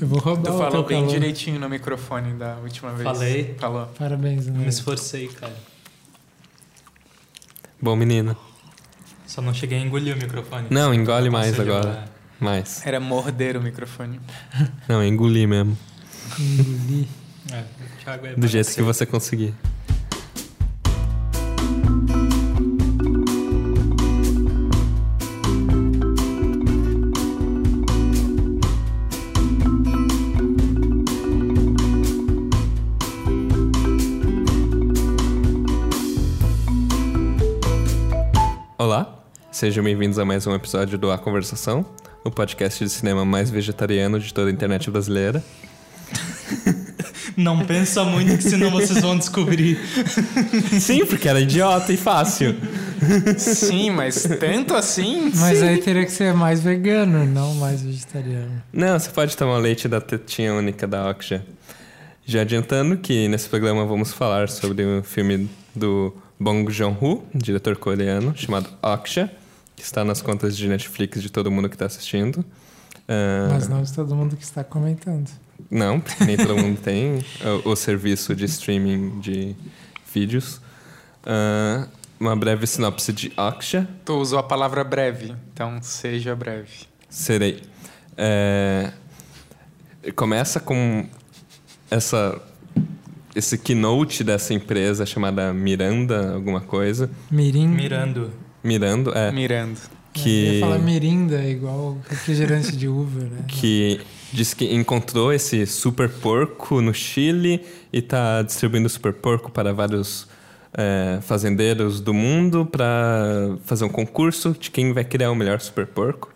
Eu vou roubar Tu o falou teu bem calor. direitinho no microfone da última vez. Falei. Falou. Parabéns, Me André. esforcei, cara. Bom, menino. Só não cheguei a engolir o microfone. Não, engole mais agora. Mais. Era morder o microfone. Não, engoli mesmo. Engoli. É, o Thiago é Do jeito que você conseguir. Sejam bem-vindos a mais um episódio do A Conversação, o podcast de cinema mais vegetariano de toda a internet brasileira. Não pensa muito que senão vocês vão descobrir. Sim, porque era idiota e fácil. Sim, mas tanto assim? Mas aí teria que ser mais vegano, não mais vegetariano. Não, você pode tomar o leite da tetinha única da Oksha. Já adiantando que nesse programa vamos falar sobre o filme do Bong Joon-ho, diretor coreano, chamado Oksha, que está nas contas de Netflix de todo mundo que está assistindo. Ah, Mas não de todo mundo que está comentando. Não, porque nem todo mundo tem o, o serviço de streaming de vídeos. Ah, uma breve sinopse de Oksha. Tu usou a palavra breve, então seja breve. Serei. É, começa com essa esse keynote dessa empresa chamada Miranda, alguma coisa. Mirim. Mirando. Mirando, é. Mirando. Eu Que, ia falar mirinda, igual refrigerante de uva, né? que diz que encontrou esse super porco no Chile e está distribuindo super porco para vários é, fazendeiros do mundo para fazer um concurso de quem vai criar o melhor super porco.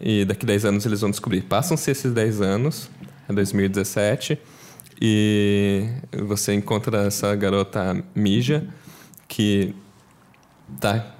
E daqui 10 anos eles vão descobrir. Passam-se esses 10 anos, é 2017, e você encontra essa garota Mija, que tá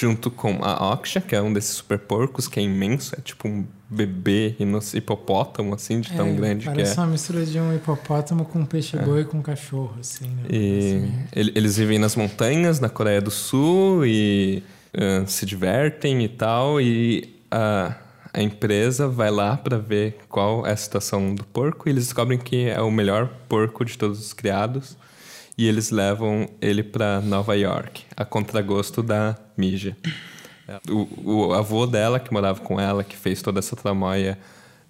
junto com a Oksha, que é um desses super porcos, que é imenso, é tipo um bebê hipopótamo, assim, de tão É, grande que Parece é. uma mistura de um hipopótamo com um peixe-boi com um cachorro, assim. Né? E Assim, ele- eles vivem nas montanhas, na Coreia do Sul, e ah, se divertem e tal. E a empresa vai lá para ver qual é a situação do porco. E eles descobrem que é o melhor porco de todos os criados. E eles levam ele para Nova York, a contragosto da Mija. O, o avô dela, que morava com ela, que fez toda essa tramóia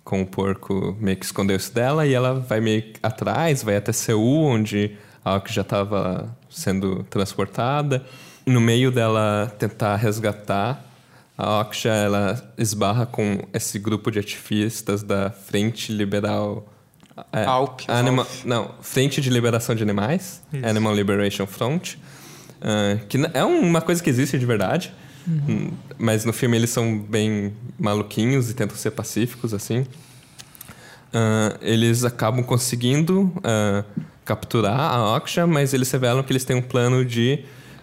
com o porco, meio que escondeu isso dela. E ela vai meio que atrás, vai até Seul, onde a Aok já estava sendo transportada. No meio dela tentar resgatar, a Oksha ela esbarra com esse grupo de ativistas da Frente Liberal... É, Alp, Anima- Alp. não, Frente de Liberação de Animais, Isso. Animal Liberation Front, ah, que é uma coisa que existe de verdade, Hum, mas no filme eles são bem maluquinhos e tentam ser pacíficos, assim. Ah, eles acabam conseguindo ah, capturar a Oksha, mas eles revelam que eles têm um plano de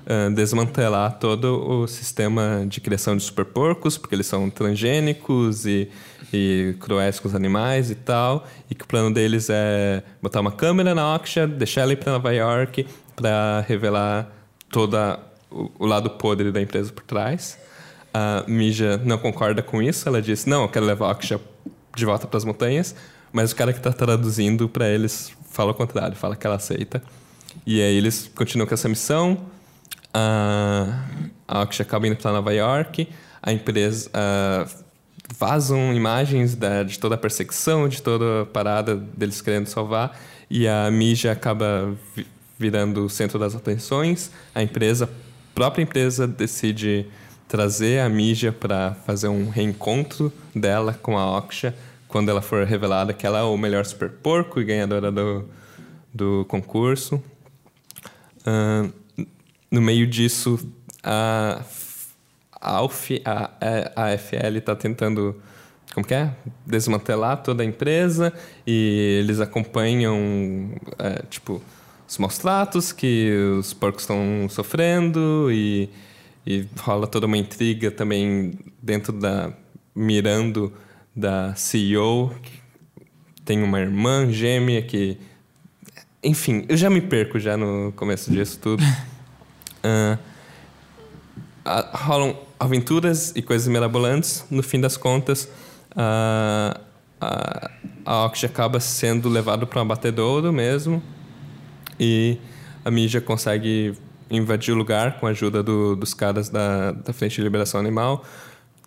ah, desmantelar todo o sistema de criação de super porcos, porque eles são transgênicos e, e cruéis com os animais e tal, e que o plano deles é botar uma câmera na Oksha, deixar ela ir para Nova York para revelar toda o, lado podre da empresa por trás. A Mija não concorda com isso, ela diz: "Não, eu quero levar a Oksha de volta para as montanhas", mas o cara que está traduzindo para eles fala o contrário, fala que ela aceita. E aí eles continuam com essa missão. A, a Oksha acaba indo para Nova York. A empresa ah, vazam imagens da, de toda a perseguição, de toda a parada deles querendo salvar. E a Mija acaba vi- virando o centro das atenções. A empresa, a própria empresa, decide trazer a Mija para fazer um reencontro dela com a Oksha quando ela for revelada que ela é o melhor super porco e ganhadora do, do concurso. Ahn, no meio disso, a, a, Alf, a, a AFL está tentando, como é? Desmantelar toda a empresa e eles acompanham, é, tipo, os maus tratos que os porcos estão sofrendo e, e rola toda uma intriga também dentro da... mirando da CEO, que tem uma irmã gêmea que enfim, eu já me perco já no começo disso tudo. Ah, rolam aventuras e coisas mirabolantes. No fim das contas, ah, ah, a Oxy acaba sendo levado para um abatedouro mesmo e a mídia consegue invadir o lugar com a ajuda do, dos caras da, da Frente de Liberação Animal,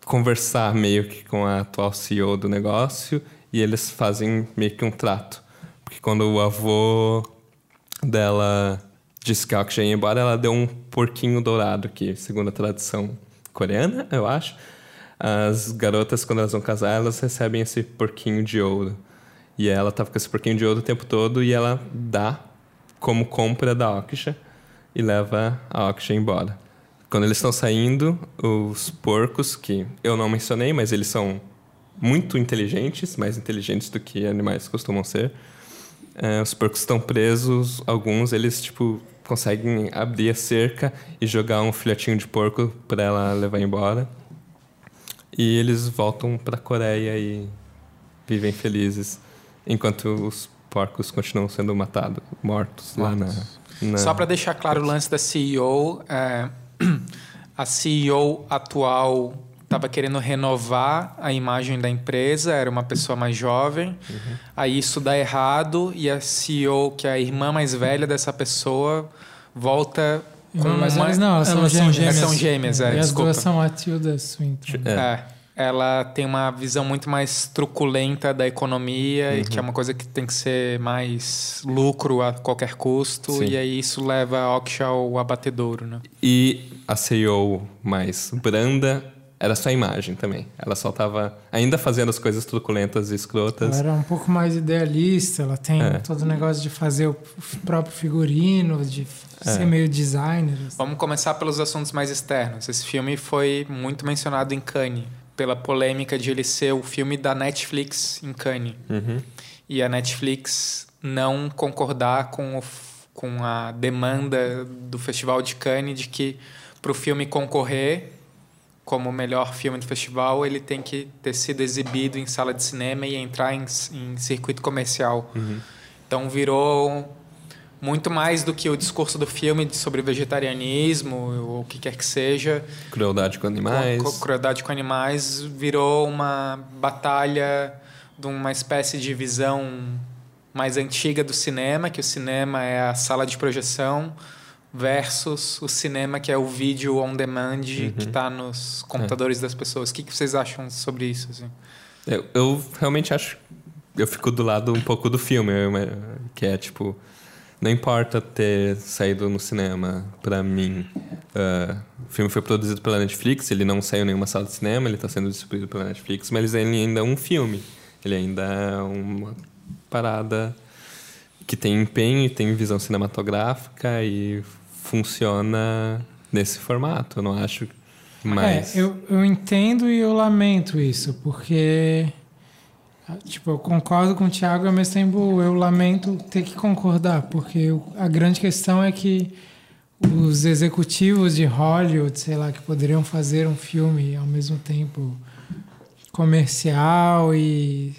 conversar meio que com a atual CEO do negócio e eles fazem meio que um trato. Porque quando o avô dela disse que a Oxy ia embora, ela deu um porquinho dourado, que segundo a tradição coreana, eu acho, as garotas, quando elas vão casar, elas recebem esse porquinho de ouro. E ela tava com esse porquinho de ouro o tempo todo e ela dá como compra da Oksha e leva a Oksha embora. Quando eles estão saindo, os porcos, que eu não mencionei, mas eles são muito inteligentes, mais inteligentes do que animais costumam ser. É, os porcos estão presos, alguns eles tipo conseguem abrir a cerca e jogar um filhotinho de porco para ela levar embora. E eles voltam para a Coreia e vivem felizes, enquanto os porcos continuam sendo matados, mortos, lá na, na... Só para deixar claro o lance da CEO, é, a CEO atual estava querendo renovar a imagem da empresa, era uma pessoa mais jovem. Uhum. Aí isso dá errado e a CEO, que é a irmã mais velha dessa pessoa, volta com mas uma... elas não, elas, são gêmeas. Elas são gêmeas, é, E as desculpa. duas são a Tilda Swinton. É. É. Ela tem uma visão muito mais truculenta da economia e que é uma coisa que tem que ser mais lucro a qualquer custo. Sim. E aí isso leva a Oksha ao abatedouro, né? E a CEO mais branda era só imagem também. Ela só estava ainda fazendo as coisas truculentas e escrotas. Ela era um pouco mais idealista, ela tem É. todo o negócio de fazer o próprio figurino, de É. ser meio designer. assim. Vamos começar pelos assuntos mais externos. Esse filme foi muito mencionado em Cannes, pela polêmica de ele ser o filme da Netflix em Cannes. Uhum. E a Netflix não concordar com, o com a demanda do Festival de Cannes de que para o filme concorrer como o melhor filme do festival, ele tem que ter sido exibido em sala de cinema e entrar em, em circuito comercial. Então virou muito mais do que o discurso do filme sobre vegetarianismo ou o que quer que seja. Crueldade com animais. Com crueldade com animais virou uma batalha de uma espécie de visão mais antiga do cinema, que o cinema é a sala de projeção, versus o cinema que é o vídeo on demand que está nos computadores das pessoas. O que, que vocês acham sobre isso? Assim? Eu, eu realmente acho. Eu fico do lado um pouco do filme, eu- que é tipo. Não importa ter saído no cinema, pra mim. ah, o filme foi produzido pela Netflix, ele não saiu em nenhuma sala de cinema, ele está sendo distribuído pela Netflix, mas ele ainda é um filme. Ele ainda é uma parada que tem empenho e tem visão cinematográfica e funciona nesse formato. Eu não acho mais. É, eu, eu entendo e eu lamento isso, porque. Tipo, eu concordo com o Thiago, ao mesmo tempo eu lamento ter que concordar, porque a grande questão é que os executivos de Hollywood, sei lá, que poderiam fazer um filme ao mesmo tempo comercial e,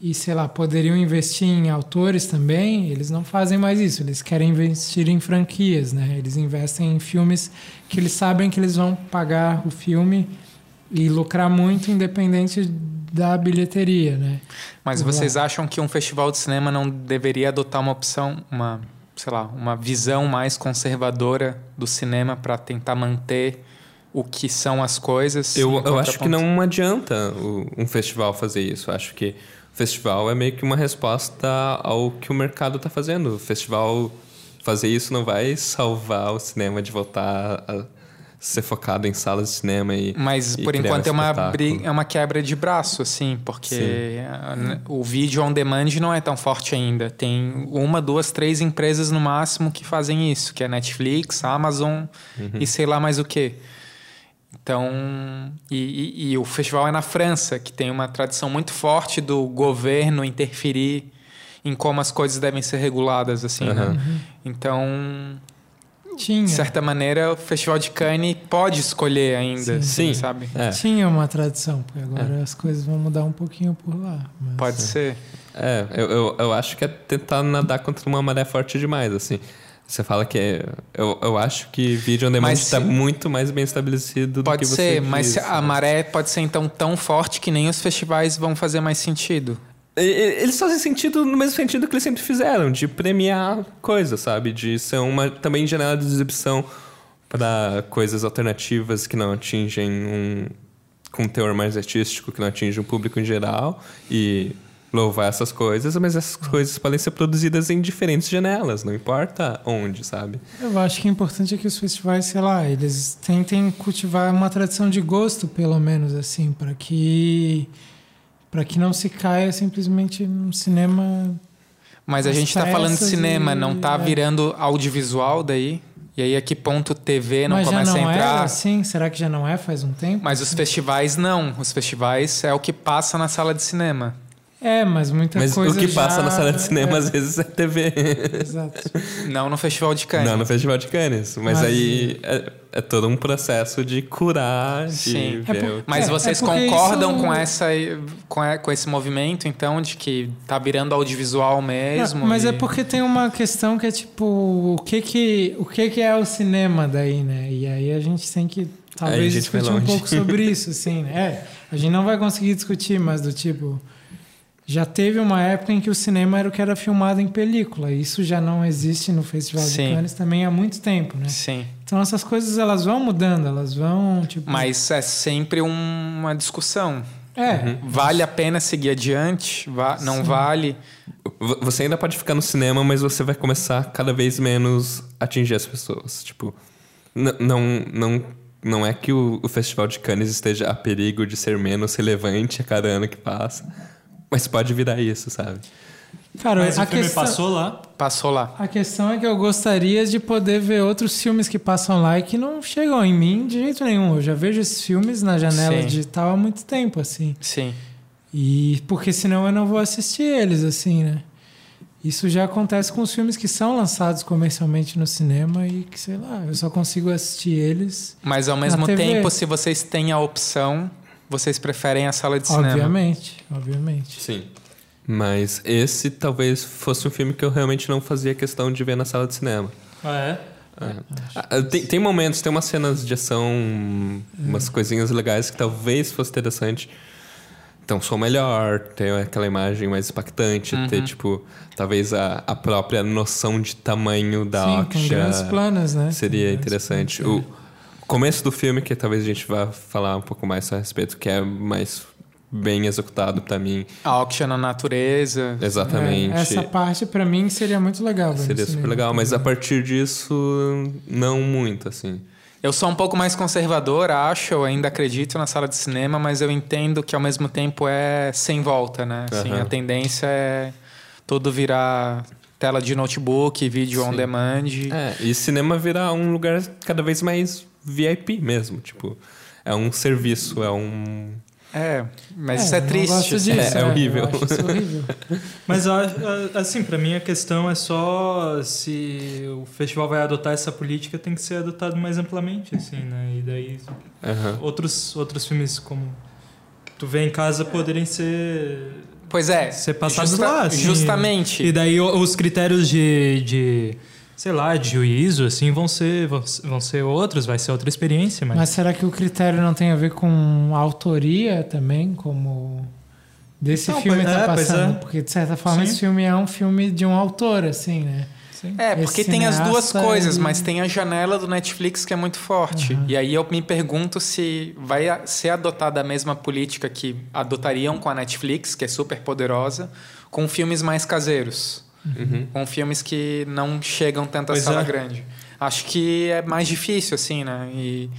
e sei lá, poderiam investir em autores também, eles não fazem mais isso. Eles querem investir em franquias, né? Eles investem em filmes que eles sabem que eles vão pagar o filme e lucrar muito independente da bilheteria, né? Mas vocês acham que um festival de cinema não deveria adotar uma opção, uma, sei lá, uma visão mais conservadora do cinema para tentar manter o que são as coisas? Eu, eu acho que não adianta o- um festival fazer isso. Eu acho que festival é meio que uma resposta ao que o mercado está fazendo. O festival fazer isso não vai salvar o cinema de voltar a ser focado em salas de cinema e Mas e por enquanto um é uma, é uma quebra de braço, assim, porque ah, n- o vídeo on demand não é tão forte ainda. Tem uma, duas, três empresas no máximo que fazem isso, que é Netflix, Amazon Uhum. e sei lá mais o que. Então, e, e- e o festival é na França, que tem uma tradição muito forte do governo interferir em como as coisas devem ser reguladas, assim, né? Aham. Então, Tinha. de certa maneira, o Festival de Cannes pode escolher ainda, Sim. assim, sabe? É, Tinha uma tradição, porque agora as coisas vão mudar um pouquinho por lá. mas- Pode ser. é eu, eu, eu acho que é tentar nadar contra uma maré forte demais, assim. Você fala que é, eu, eu acho que vídeo on demand está muito mais bem estabelecido do Pode que você ser, mas a né? maré pode ser então tão forte que nem os festivais vão fazer mais sentido. Eles fazem sentido no mesmo sentido que eles sempre fizeram, de premiar coisas, sabe? De ser uma também janela de exibição para coisas alternativas que não atingem um um teor mais artístico, que não atinge um público em geral e louvar essas coisas, mas essas coisas podem ser produzidas em diferentes janelas, não importa onde, sabe? Eu acho que o importante é que os festivais, sei lá, eles tentem cultivar uma tradição de gosto, pelo menos, assim, para que para que não se caia simplesmente num cinema. Mas a gente tá falando de cinema, e- não tá é. virando audiovisual daí? E aí a que ponto TV não Mas já começa não a é entrar? assim? Será que já não é faz um tempo? Mas os festivais não. Os festivais é o que passa na sala de cinema. É, mas muita Mas coisa o que passa já- na sala de cinema é, às vezes é TV. Exato. Não no Festival de Cannes. Não, no Festival de Cannes. Mas, Mas- aí é, é todo um processo de curar, de Sim. É por- que- Mas É, vocês é concordam isso- com, essa, com, a- com esse movimento, então, de que tá virando audiovisual mesmo? Não, mas e- é porque tem uma questão que é tipo, o que que, o que que é o cinema daí, né? E aí a gente tem que talvez discutir um pouco sobre isso, assim, né? É, a gente não vai conseguir discutir, mas do tipo, já teve uma época em que o cinema era o que era filmado em película. e Isso já não existe no Festival Sim. de Cannes também há muito tempo, né? Sim. Então essas coisas elas vão mudando, elas vão, tipo, Mas é sempre um- uma discussão. é, Vale a pena seguir adiante? Va- não Sim. vale? Você ainda pode ficar no cinema, mas você vai começar cada vez menos a atingir as pessoas. Tipo, não, não, não é que o, o Festival de Cannes esteja a perigo de ser menos relevante a cada ano que passa. Mas pode virar isso, sabe? cara, Mas a o filme questão, passou lá. Passou lá. A questão é que eu gostaria de poder ver outros filmes que passam lá e que não chegam em mim de jeito nenhum. Eu já vejo esses filmes na janela Sim. digital há muito tempo, assim. Sim. E porque senão eu não vou assistir eles, assim, né? Isso já acontece com os filmes que são lançados comercialmente no cinema e que, sei lá, eu só consigo assistir eles, Mas ao mesmo TV. tempo, se vocês têm a opção, vocês preferem a sala de cinema. obviamente. Obviamente. Sim. Mas esse talvez fosse um filme que eu realmente não fazia questão de ver na sala de cinema. Ah, é? Ah, Tem, tem momentos, tem umas cenas de ação, umas coisinhas legais que talvez fosse interessante. Então, som melhor, ter aquela imagem mais impactante, ter, tipo, talvez a, a própria noção de tamanho da Sim, Oxia grandes planos, né? seria interessante. planos, O começo do filme, que talvez a gente vá falar um pouco mais a respeito, que é mais bem executado pra mim. A auction na natureza. Exatamente. É, essa parte pra mim seria muito legal. no Seria super cinema legal, mas a partir disso, não muito, assim. Eu sou um pouco mais conservador, acho, eu ainda acredito na sala de cinema, mas eu entendo que ao mesmo tempo é sem volta, né? Assim, Aham. A tendência é tudo virar tela de notebook, vídeo on Sim. demand. É, e cinema virar um lugar cada vez mais VIP mesmo, tipo, é um serviço, é um... É, mas É, isso é triste. assim. disso, É, é horrível. Eu acho isso horrível. Mas assim, pra mim a questão é só se o festival vai adotar essa política, tem que ser adotado mais amplamente, assim, né? E daí Aham. outros, outros filmes como Tu Vê em Casa poderem ser, Pois é, ser passados justa- lá, assim. justamente. E daí os critérios de, de sei lá, de juízo, assim, vão ser, vão, ser outros, vai ser outra experiência, mas... Mas será que o critério não tem a ver com autoria também, como desse Não, filme pois- tá é, passando? é. Porque de certa forma Sim. esse filme é um filme de um autor, assim, né? Sim. É, porque Esse tem as duas coisas, ele- mas tem a janela do Netflix que é muito forte. Uhum. E aí eu me pergunto se vai ser adotada a mesma política que adotariam com a Netflix, que é super poderosa, com filmes mais caseiros. Uhum. Com filmes que não chegam tanto à sala é. grande. Acho que é mais difícil, assim, né? E,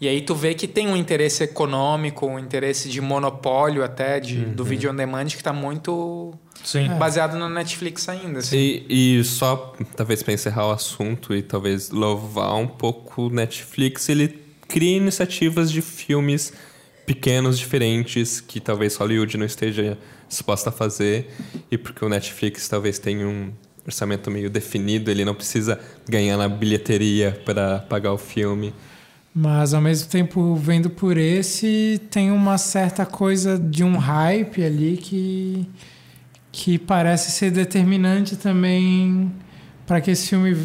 e aí tu vê que tem um interesse econômico, um interesse de monopólio até, de, do vídeo on demand, que está muito Sim. baseado na Netflix ainda. Assim. E, e só, talvez para encerrar o assunto e talvez louvar um pouco o Netflix, ele cria iniciativas de filmes pequenos, diferentes, que talvez Hollywood não esteja disposta a fazer, e porque o Netflix talvez tenha um orçamento meio definido, ele não precisa ganhar na bilheteria para pagar o filme. Mas ao mesmo tempo, vendo por esse, tem uma certa coisa de um hype ali que, que parece ser determinante também para que esse filme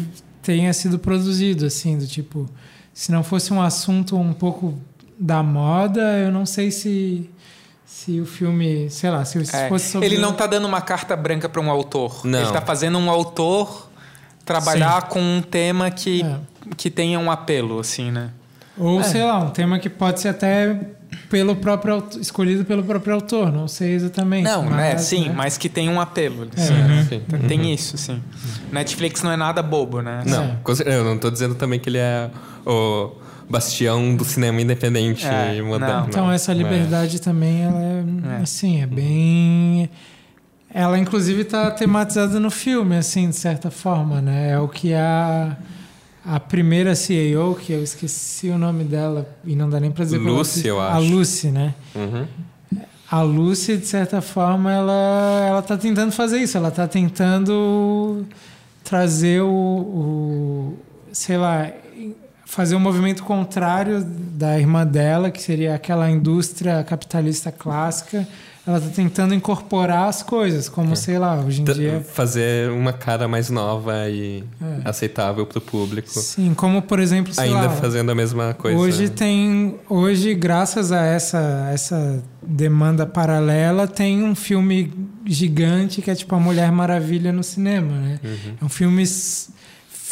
tenha sido produzido, assim, do tipo, se não fosse um assunto um pouco da moda, eu não sei se se o filme, sei lá, se É, fosse sobre... Ele não tá dando uma carta branca para um autor. Não. Ele tá fazendo um autor trabalhar com um tema que, É. que tenha um apelo, assim, né? Ou, É. sei lá, um tema que pode ser até pelo próprio escolhido pelo próprio autor, não sei exatamente. Não, mas, né? Sim, né? mas que tem um apelo. É. Uhum. Sim. Tem isso, sim. Netflix não é nada bobo, né? Não, É. eu não tô dizendo também que ele é o bastião do cinema independente É, moderno. não. Então essa É. liberdade também, ela é, É. assim, é bem... Ela, inclusive, está tematizada no filme, assim, de certa forma, né? É o que a, a primeira CEO, que eu esqueci o nome dela, e não dá nem pra dizer... é Lucy, eu A acho. Lucy, né? Uhum. A Lucy, de certa forma, ela, ela tá tentando fazer isso. Ela tá tentando trazer o, o sei lá, fazer um movimento contrário da irmã dela, que seria aquela indústria capitalista clássica. Ela tá tentando incorporar as coisas, como, sei lá, hoje em T- dia... Fazer uma cara mais nova e É. aceitável pro público. Sim, como, por exemplo, Ainda lá... fazendo a mesma coisa. Hoje tem, hoje graças a essa essa demanda paralela tem um filme gigante que é tipo a Mulher Maravilha no cinema, né? É um filme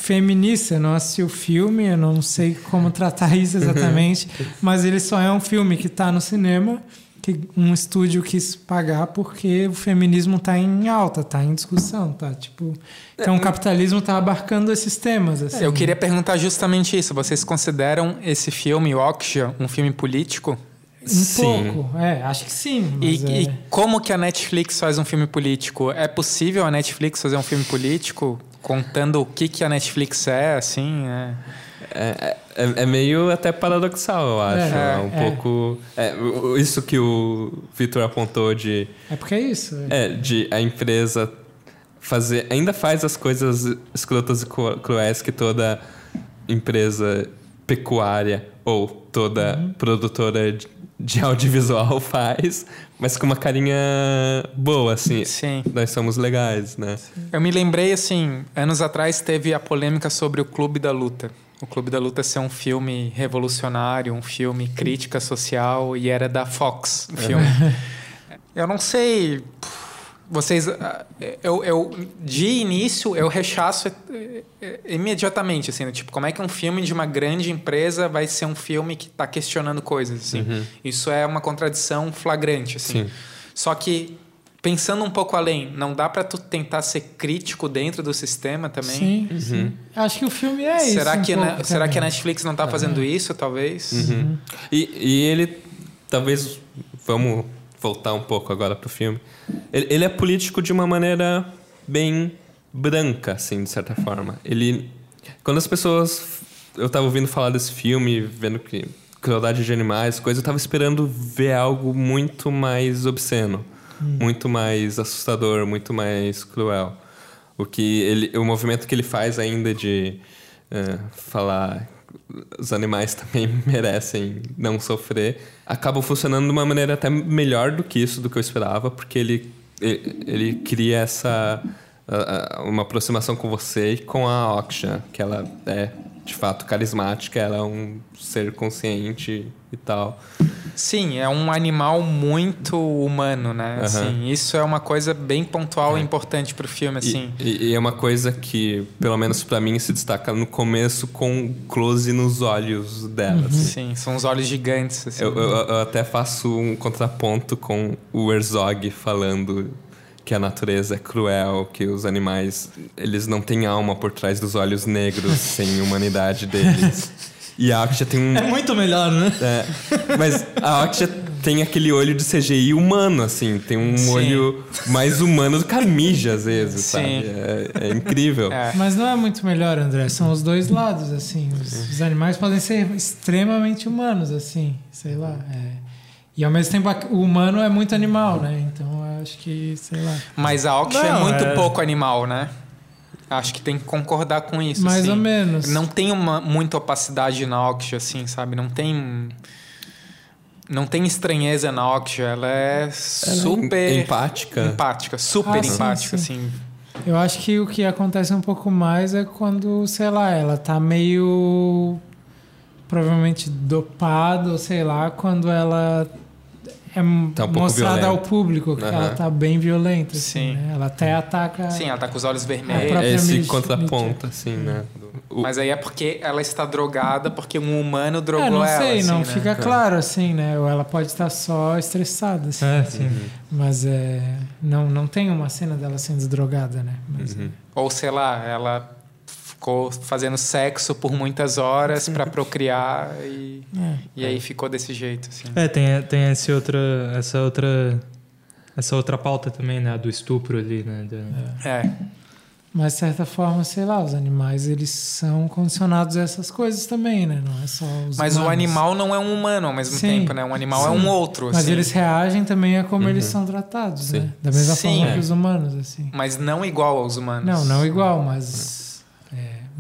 feminista. Eu não assisti o filme, eu não sei como tratar isso exatamente, mas ele só é um filme que está no cinema que um estúdio quis pagar porque o feminismo está em alta, está em discussão, tá tipo então o capitalismo está abarcando esses temas. Assim, Eu queria perguntar justamente isso. Vocês consideram esse filme, Okja, um filme político? Um Sim. pouco, é, acho que sim. E, é... e como que a Netflix faz um filme político? É possível a Netflix fazer um filme político contando o que, que a Netflix é, assim? É... É, é, é meio até paradoxal, eu acho. É, É, um é. pouco. é, isso que o Vitor apontou de, é porque é isso. é. é, de a empresa fazer. Ainda faz as coisas escrotas e cru- cruéis que toda empresa pecuária ou toda Uhum. produtora de- de audiovisual faz, mas com uma carinha boa, assim. Sim. Nós somos legais, né? Eu me lembrei, assim, anos atrás teve a polêmica sobre o Clube da Luta. O Clube da Luta ser um filme revolucionário, um filme crítica social, e era da Fox, o filme. Eu não sei. Vocês. ah, Eu, eu, de início, eu rechaço imediatamente, assim, né? tipo, como é que um filme de uma grande empresa vai ser um filme que está questionando coisas, assim. Isso é uma contradição flagrante, assim. Sim. Só que, pensando um pouco além, não dá para tu tentar ser crítico dentro do sistema também? Sim, sim. Acho que o filme é isso. Será, um que, pouco na- será que a. Netflix não está fazendo isso, talvez? Uhum. E, e ele, talvez, vamos voltar um pouco agora pro filme. Ele, ele é político de uma maneira bem branca, assim, de certa forma. Ele, quando as pessoas, eu tava ouvindo falar desse filme, vendo que crueldade de animais, coisa, eu tava esperando ver algo muito mais obsceno, muito mais assustador, muito mais cruel. O que ele, o movimento que ele faz ainda de eh, falar os animais também merecem não sofrer, acabam funcionando de uma maneira até melhor do que isso, do que eu esperava, porque ele, ele, ele cria essa uma aproximação com você e com a Oksha, que ela é de fato carismática, ela é um ser consciente e tal. Sim, é um animal muito humano, né? Aham. Assim, isso é uma coisa bem pontual e importante pro filme, assim. E, e- é uma coisa que, pelo menos pra mim, se destaca no começo com close nos olhos dela. assim. Sim, são os olhos gigantes, assim. Eu, eu- eu até faço um contraponto com o Herzog falando que a natureza é cruel, que os animais eles não têm alma por trás dos olhos negros sem humanidade deles. E a Aksha tem um. É muito melhor, né? É, mas a Aksha tem aquele olho de CGI humano, assim. Tem um Sim. olho mais humano do que a Mija, às vezes, Sim. sabe? É, é incrível. É. Mas não é muito melhor, André. São os dois lados, assim. Os, os animais podem ser extremamente humanos, assim. Sei lá. é. E ao mesmo tempo o humano é muito animal, né? Então eu acho que, sei lá. Mas a Ox é muito é- pouco animal, né? Acho que tem que concordar com isso. Mais assim. ou menos. Não tem uma, muita opacidade na Ox, assim, sabe? Não tem. Não tem estranheza na Ox, ela é Ela é super. em- empática. Empática, super Ah, sim, empática, sim. assim. Eu acho que o que acontece um pouco mais é quando, sei lá, ela tá meio provavelmente dopada, ou sei lá, quando ela é Tá um mostrada ao público que Aham. ela tá bem violenta. Assim, Sim. né? Ela até ataca. Sim, ela tá com os olhos vermelhos. É esse Mitch- contraponto, assim, né? O- Mas aí é porque ela está drogada, porque um humano drogou É, não ela. sei, assim, não né? fica claro assim, né? Ou ela pode estar só estressada, assim. É, sim. Mas é, não, não tem uma cena dela sendo drogada, né? Mas, Uhum. Ou sei lá, ela ficou fazendo sexo por muitas horas pra procriar e, é. e aí ficou desse jeito, assim. É, tem, tem esse outra, essa outra. Essa outra pauta também, né? Do estupro ali, né? da- É. Mas de certa forma, sei lá, os animais eles são condicionados a essas coisas também, né? Não é só os Mas o humanos. animal não é um humano ao mesmo Sim. tempo, né? Um animal é Sim. um outro, Mas assim. eles reagem também a como Uhum. eles são tratados, Sim. né? Da mesma Sim, forma é. que os humanos, assim. Mas não igual aos humanos. Não, não igual, mas.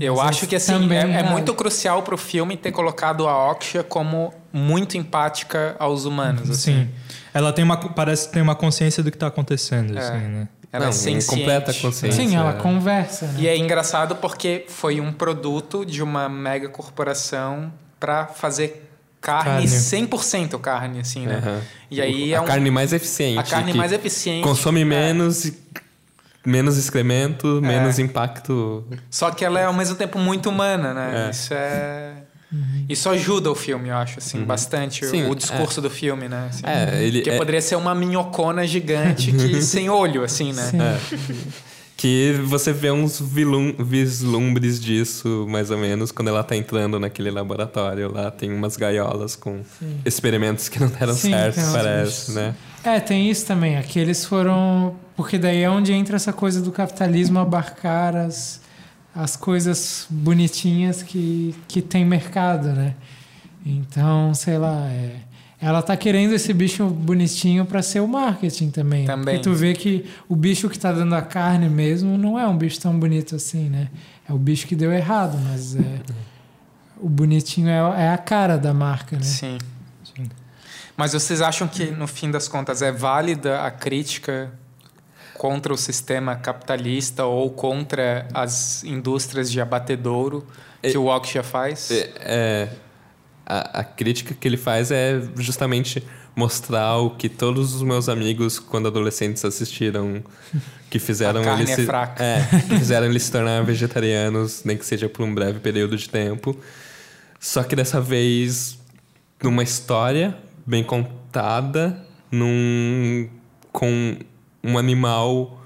É, Eu mas acho que assim, também é, é muito crucial pro filme ter colocado a Oxia como muito empática aos humanos. Assim. Sim. Ela tem uma, parece que tem uma consciência do que tá acontecendo, É. assim, né? Ela Não, é completa consciência. Sim, ela é. conversa, né? E é engraçado porque foi um produto de uma mega corporação para fazer carne, Carne. 100% carne, assim, né? Aham. E aí a é um, carne mais eficiente. a carne que mais eficiente. Consome é. menos, e- menos excremento, É. menos impacto. Só que ela é ao mesmo tempo muito humana, né? É. Isso é. Isso ajuda o filme, eu acho, assim, bastante. o- Sim, o discurso do filme, né? assim. É, ele Porque é- poderia ser uma minhocona gigante que, sem olho, assim, né? Que você vê uns vilum- vislumbres disso, mais ou menos, quando ela tá entrando naquele laboratório. Lá tem umas gaiolas com Sim. experimentos que não deram Sim, certo, parece, né? É, tem isso também. Aqui eles foram. Porque daí é onde entra essa coisa do capitalismo abarcar as, as coisas bonitinhas que, que tem mercado, né? Então, sei lá, é, ela tá querendo esse bicho bonitinho para ser o marketing também. Também. Porque tu vê que o bicho que tá dando a carne mesmo não é um bicho tão bonito assim, né? É o bicho que deu errado, mas é, o bonitinho é, é a cara da marca, né? Sim. Sim. Mas vocês acham que, no fim das contas, é válida a crítica contra o sistema capitalista ou contra as indústrias de abatedouro que É- o Oxia faz? É, é, a, a crítica que ele faz é justamente mostrar o que todos os meus amigos, quando adolescentes, assistiram, que fizeram eles é se, é, que fizeram eles se tornar vegetarianos, nem que seja por um breve período de tempo. Só que dessa vez numa história bem contada, num com um animal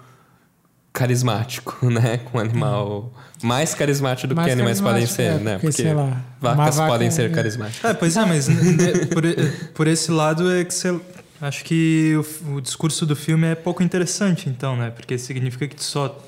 carismático, né? Com um animal mais carismático do Mais que animais podem ser, é, né? porque, sei lá, vacas vaca podem ser é- carismáticas. É, pois é, mas por, por esse lado é que você. Acho que o, o discurso do filme é pouco interessante, então, né? Porque significa que tu só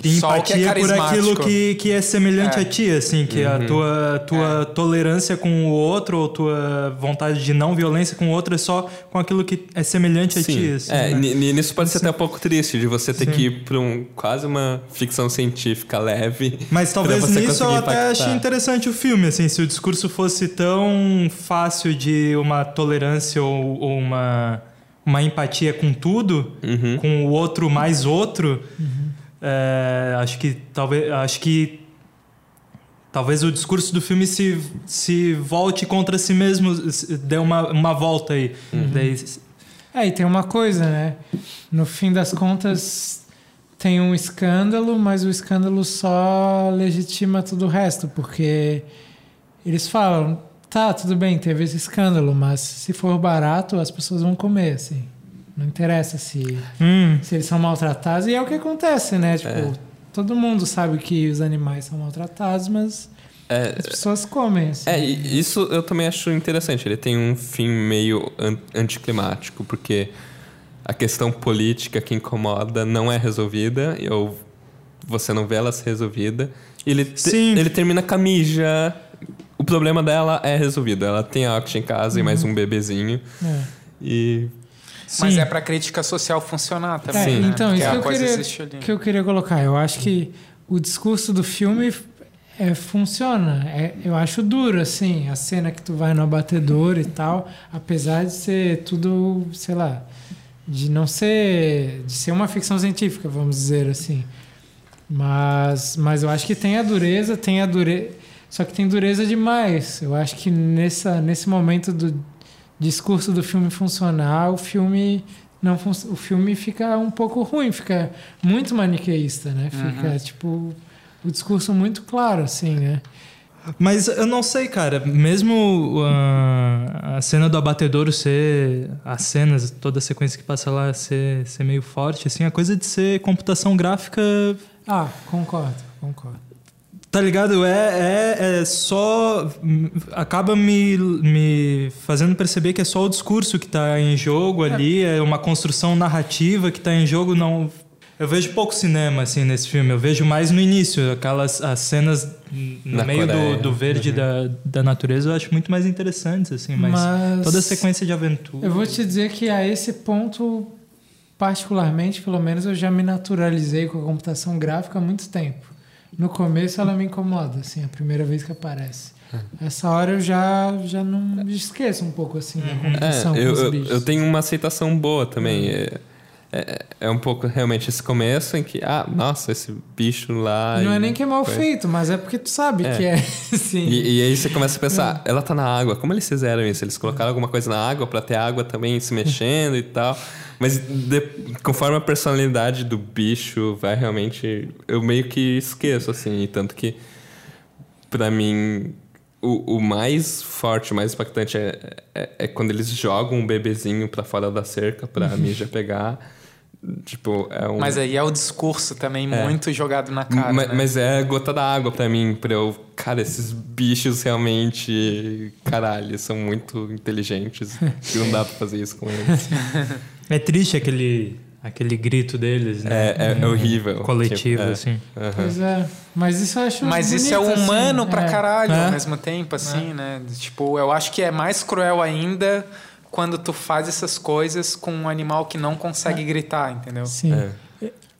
cria Só o que é empatia por carismático. aquilo que, que é semelhante É. a ti, assim, que a tua, tua tolerância com o outro, ou tua vontade de não violência com o outro é só com aquilo que é semelhante a ti. Sim, Assim, é, né? ni- ni- nisso pode ser até um pouco triste, de você ter Sim. que ir pra um, quase uma ficção científica leve. Mas talvez nisso eu até achei interessante o filme, assim, se o discurso fosse tão fácil de uma tolerância ou, ou uma, uma empatia com tudo, Uhum. com o outro mais outro, é, acho que talvez acho que talvez o discurso do filme se, se volte contra si mesmo, se- dê uma, uma volta aí. Daí, É, e tem uma coisa, né? No fim das contas, tem um escândalo, mas o escândalo só legitima tudo o resto, porque eles falam, tá, tudo bem, teve esse escândalo, mas se for barato, as pessoas vão comer, assim. Não interessa se, hum, se eles são maltratados. E é o que acontece, né? Tipo, É. todo mundo sabe que os animais são maltratados, mas É, as pessoas comem, assim. é, isso eu também acho interessante. Ele tem um fim meio an- anticlimático, porque a questão política que incomoda não é resolvida, ou você não vê ela ser resolvida. Ele, te- ele termina com a Mija. O problema dela é resolvido. Ela tem a Action em casa e mais um bebezinho. É. E Mas sim. é pra crítica social funcionar também, É, né? então, Porque isso que eu, queria, que eu queria colocar. Eu acho que o discurso do filme é, funciona. É, eu acho duro, assim, a cena que tu vai no abatedor e tal, apesar de ser tudo, sei lá, de não ser. de ser uma ficção científica, vamos dizer assim. Mas, mas eu acho que tem a dureza, tem a dureza. Só que tem dureza demais. Eu acho que nessa, nesse momento do, discurso do filme funcionar, o filme não o filme fica um pouco ruim, fica muito maniqueísta, né? Fica tipo o discurso muito claro assim, né? Mas eu não sei, cara. Mesmo ah, a cena do abatedouro ser. As cenas, toda a sequência que passa lá ser, ser meio forte, assim, a coisa de ser computação gráfica. Ah, concordo, concordo. Tá ligado? É, é, é só. Acaba me, me fazendo perceber que é só o discurso que tá em jogo ali, é uma construção narrativa que tá em jogo, não. Eu vejo pouco cinema, assim, nesse filme. Eu vejo mais no início, aquelas as cenas no Na meio do, do verde da, da natureza, eu acho muito mais interessantes, assim. Mas, Mas- toda a sequência de aventura... Eu vou te dizer que a esse ponto, particularmente, pelo menos, eu já me naturalizei com a computação gráfica há muito tempo. No começo ela me incomoda, assim, a primeira vez que aparece. Essa hora eu já, já não me esqueço um pouco, assim, da computação É, com eu, os eu, bichos. eu tenho uma aceitação boa também. É, é, é um pouco realmente esse começo em que, ah, nossa, esse bicho lá. Não é nem que é mal coisa. feito, mas é porque tu sabe É. que é, assim... E, e aí você começa a pensar, ela tá na água, como eles fizeram isso? Eles colocaram alguma coisa na água pra ter água também se mexendo e tal. Mas de- conforme a personalidade do bicho vai realmente. Eu meio que esqueço, assim. Tanto que, pra mim, o, o mais forte, o mais impactante é, é, é quando eles jogam um bebezinho pra fora da cerca pra Mija pegar. Tipo, é um. Mas aí é o discurso também É. muito jogado na cara. Ma- né? Mas é a gota da água pra mim, pra eu. Cara, esses bichos realmente. Caralho, são muito inteligentes. e não dá pra fazer isso com eles. É triste aquele, aquele grito deles, né? É, é, é horrível. Coletivo, Tipo, é. assim. Pois é, mas isso eu acho Mas isso é bonito, assim, humano pra é. caralho É. ao mesmo tempo, assim, né? Tipo, eu acho que é mais cruel ainda quando tu faz essas coisas com um animal que não consegue gritar, entendeu? Sim.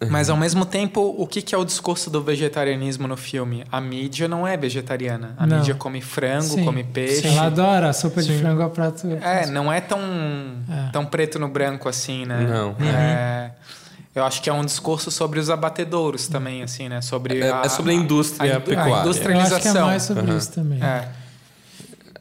É. Mas ao mesmo tempo, o que que é o discurso do vegetarianismo no filme? A mídia não é vegetariana. A Não. mídia come frango, Sim. come peixe. Ela adora a sopa de frango ao prato. É, não é tão, É. tão preto no branco assim, né? Não. É, eu acho que é um discurso sobre os abatedouros também, assim, né? Sobre É- a, é sobre a indústria a, pecuária. A Eu acho que é industrialização. mais sobre Aham. isso também. É.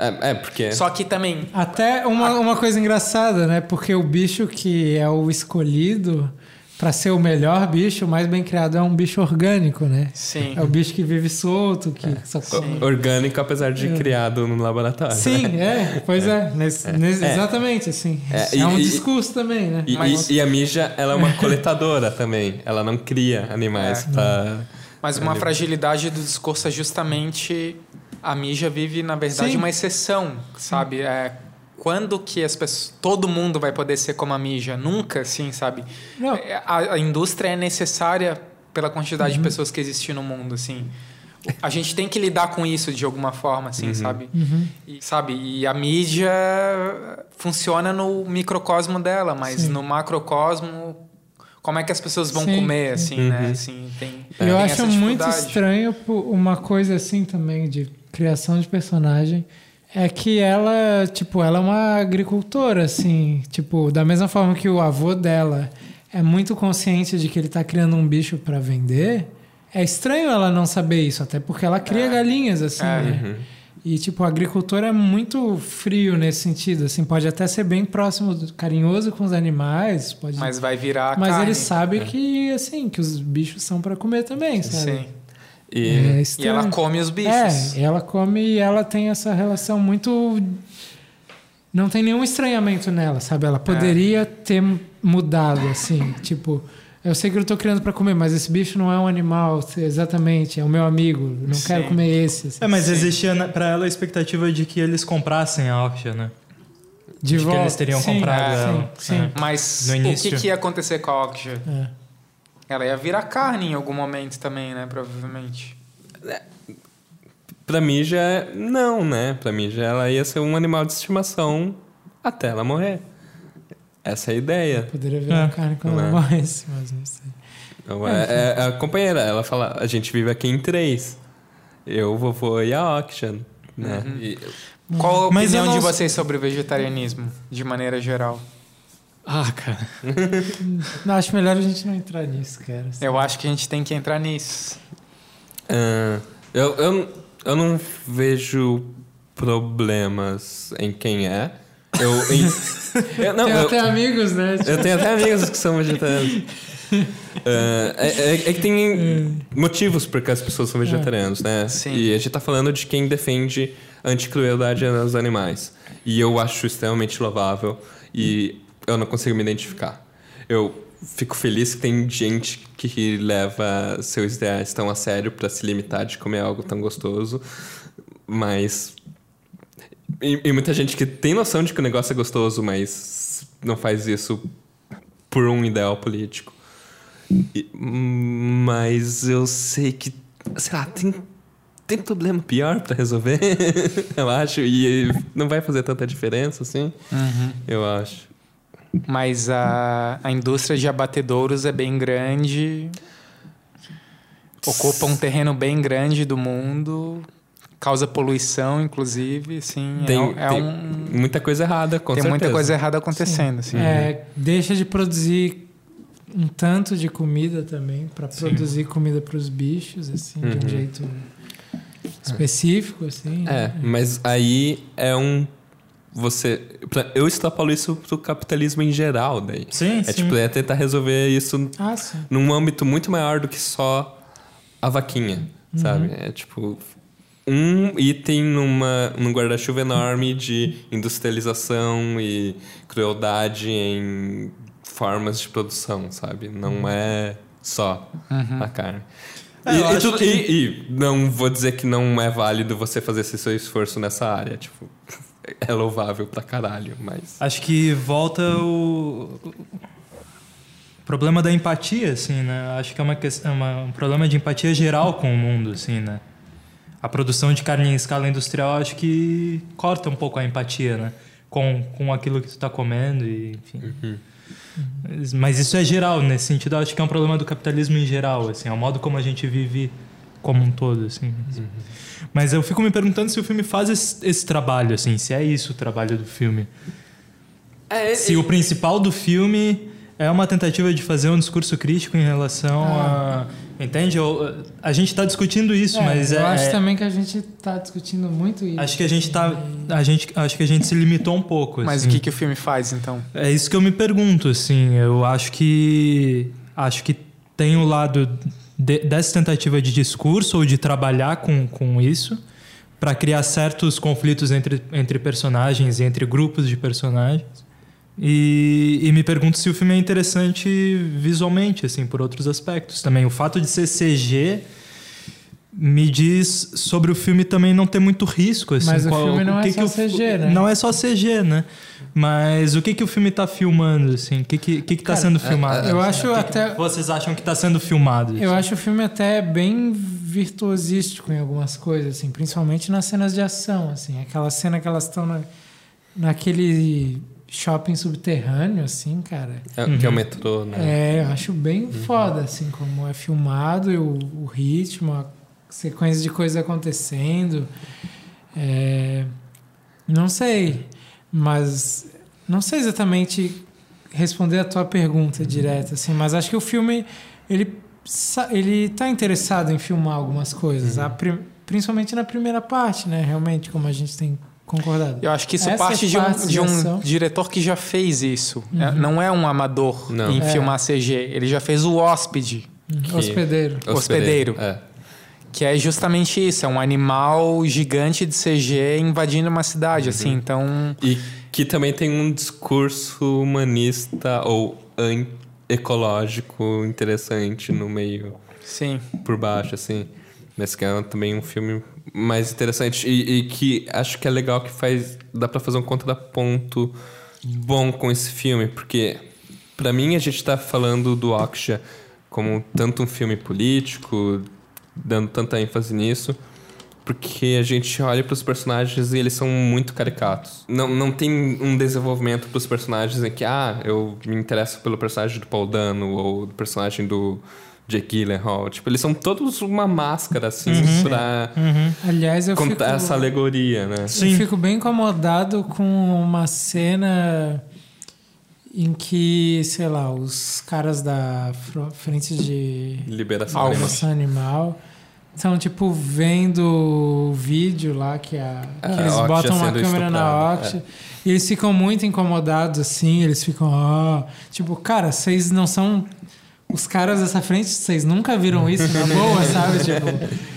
É, é, porque. Só que também Até uma, uma coisa engraçada, né? Porque o bicho que é o escolhido para ser o melhor bicho, o mais bem criado é um bicho orgânico, né? Sim. É o bicho que vive solto, que só come. Orgânico, apesar de criado no laboratório. Sim, né? é, pois é. Nesse- nesse- É. Exatamente, assim. É, É, e- um e- discurso também, né? E, Mas- e- e a Mija, ela é uma coletadora também. Ela não cria animais É. pra. Mas uma fragilidade do discurso é justamente a mídia vive, na verdade, Sim. uma exceção, sabe? É, quando que as pessoas, todo mundo vai poder ser como a mídia? Nunca, assim, sabe? Não. É, A, a indústria é necessária pela quantidade Uhum. de pessoas que existem no mundo, assim. A gente tem que lidar com isso de alguma forma, assim, sabe? Uhum. E, sabe? E a mídia funciona no microcosmo dela, mas Sim. no macrocosmo, como é que as pessoas vão Sim, comer, sim. assim, né? Assim, tem, Eu tem acho essa muito estranho uma coisa assim também de criação de personagem. É que ela, tipo, ela é uma agricultora, assim, tipo, da mesma forma que o avô dela é muito consciente de que ele tá criando um bicho para vender, é estranho ela não saber isso, até porque ela cria É. galinhas, assim, É. né? E, tipo, o agricultor é muito frio nesse sentido, assim, pode até ser bem próximo, carinhoso com os animais, pode... Mas vai virar Mas carne. ele sabe que, assim, que os bichos são para comer também, sabe? Sim. E, É E ela come os bichos. É, ela come e ela tem essa relação muito. Não tem nenhum estranhamento nela, sabe? Ela poderia ter mudado, assim. Tipo, eu sei que eu tô criando para comer, mas esse bicho não é um animal, exatamente, é o meu amigo. Não Sim. quero comer esse. assim. É, mas Sim. existia pra ela a expectativa de que eles comprassem a auction, né? De, de que volta. eles teriam Sim, comprado sim, ela. Sim, É. Mas No o início. que, que ia acontecer com a Okja? é. Ela ia virar carne em algum momento também, né? Provavelmente. pra Mija, não, né? Pra Mija, ela ia ser um animal de estimação até ela morrer. Essa é a ideia. Poderia virar É. carne quando ela é? morresse, mas não sei. Então, é, é a companheira, ela fala, a gente vive aqui em três. Eu, vovô e a Auction, né? E- Qual a Mas eu opinião não de vocês sobre o vegetarianismo, de maneira geral? Ah, cara. Não, acho melhor a gente não entrar nisso, cara. assim. Eu acho que a gente tem que entrar nisso. Ah, eu, eu, eu não vejo problemas em quem é. Eu, em- eu- não, Tem eu- até amigos, né? Tipo, Eu tenho até amigos que são vegetarianos. É, é- é que tem motivos por que as pessoas são vegetarianos, né? Sim. E a gente tá falando de quem defende anticrueldade aos animais. E eu acho extremamente louvável e eu não consigo me identificar. Eu fico feliz que tem gente que leva seus ideais tão a sério pra se limitar de comer algo tão gostoso, mas e, e muita gente que tem noção de que o negócio é gostoso, mas não faz isso por um ideal político. E- mas eu sei que, sei lá, tem, tem problema pior pra resolver, eu acho, e não vai fazer tanta diferença assim, eu acho. Mas a, a indústria de abatedouros é bem grande, ocupa um terreno bem grande do mundo, causa poluição, inclusive, assim, Tem, é, é tem um... muita coisa errada, com tem certeza. muita coisa errada acontecendo, assim. é, deixa de produzir um tanto de comida também para produzir comida para os bichos, assim, de Uhum. um jeito específico, assim. É, mas aí é um. Você. Eu extrapolo isso pro capitalismo em geral, daí. Sim, É sim. tipo, é tentar resolver isso Ah, sim. num âmbito muito maior do que só a vaquinha, sabe? É tipo um item numa, num guarda-chuva enorme de industrialização e crueldade em formas de produção, sabe? Não é só a carne. É, e, e tu- que- e- e não vou dizer que não é válido você fazer esse seu esforço nessa área, tipo, é louvável pra caralho, mas Acho que volta o o problema da empatia, assim, né? Acho que é uma, ques- é uma- um problema de empatia geral com o mundo, assim, né? A produção de carne em escala industrial acho que corta um pouco a empatia, né? Com, com aquilo que tu tá comendo e, enfim. Mas- Mas isso é geral, nesse sentido, acho que é um problema do capitalismo em geral, assim, é o modo como a gente vive como um todo, assim. Mas eu fico me perguntando se o filme faz esse, esse trabalho, assim, se é isso o trabalho do filme. Se o principal do filme é uma tentativa de fazer um discurso crítico em relação a. Entende? Eu- a gente está discutindo isso, É, mas eu é. acho é- também que a gente está discutindo muito isso. acho que a gente tá. A gente, acho que a gente se limitou um pouco. Mas assim. o que, que o filme faz, então? É isso que eu me pergunto, assim. Eu acho que acho que tem o lado de- dessa tentativa de discurso ou de trabalhar com, com isso para criar certos conflitos entre, entre personagens e entre grupos de personagens. E, e me pergunto se o filme é interessante visualmente, assim, por outros aspectos também. O fato de ser CG me diz sobre o filme também não ter muito risco. Assim, Mas o qual- filme não é que só que o- CG, né? Não é só CG, né? Mas o que, que o filme tá filmando, assim? O que, que, que, que tá sendo filmado? eu acho O que até- que vocês acham que tá sendo filmado? Eu acho o filme até bem virtuosístico em algumas coisas, assim, principalmente nas cenas de ação, assim, aquela cena que elas estão na, naquele shopping subterrâneo, assim, cara. é, que é o metrô, né? É, eu acho bem foda, assim, como é filmado, e o, o ritmo, a sequência de coisas acontecendo. É, não sei, mas não sei exatamente responder a tua pergunta direta, assim, mas acho que o filme, ele, ele tá interessado em filmar algumas coisas, a prim- principalmente na primeira parte, né, realmente, como a gente tem concordado. Eu acho que isso Essas parte de um, de um diretor que já fez isso. É, Uhum. não é um amador Não. em É. filmar CG. Ele já fez o Hóspede, Que- Hospedeiro. Hospedeiro. É. que é justamente isso. É um animal gigante de CG invadindo uma cidade, Uhum. assim. Então, E que também tem um discurso humanista ou ecológico interessante no meio, sim. por baixo, assim. Mas que é também um filme mais interessante e, e que acho que é legal que faz dá pra fazer um contraponto bom com esse filme, porque pra mim a gente tá falando do Oksha como tanto um filme político, dando tanta ênfase nisso, porque a gente olha pros personagens e eles são muito caricatos. Não, não tem um desenvolvimento pros personagens em que, ah, eu me interesso pelo personagem do Paul Dano ou do personagem do Jake Gyllenhaal. Tipo, eles são todos uma máscara, assim, pra Aliás, eu contar fico... essa alegoria, né? Sim. Eu fico bem incomodado com uma cena em que, sei lá, os caras da frente de Liberação animal. Liberação Animal estão, tipo, vendo o vídeo lá que, a, que É, eles a botam uma câmera na estuprada, Oxia. E eles ficam muito incomodados, assim, eles ficam, ó. Tipo, cara, vocês não são os caras dessa frente, vocês nunca viram isso na boa, sabe? Tipo,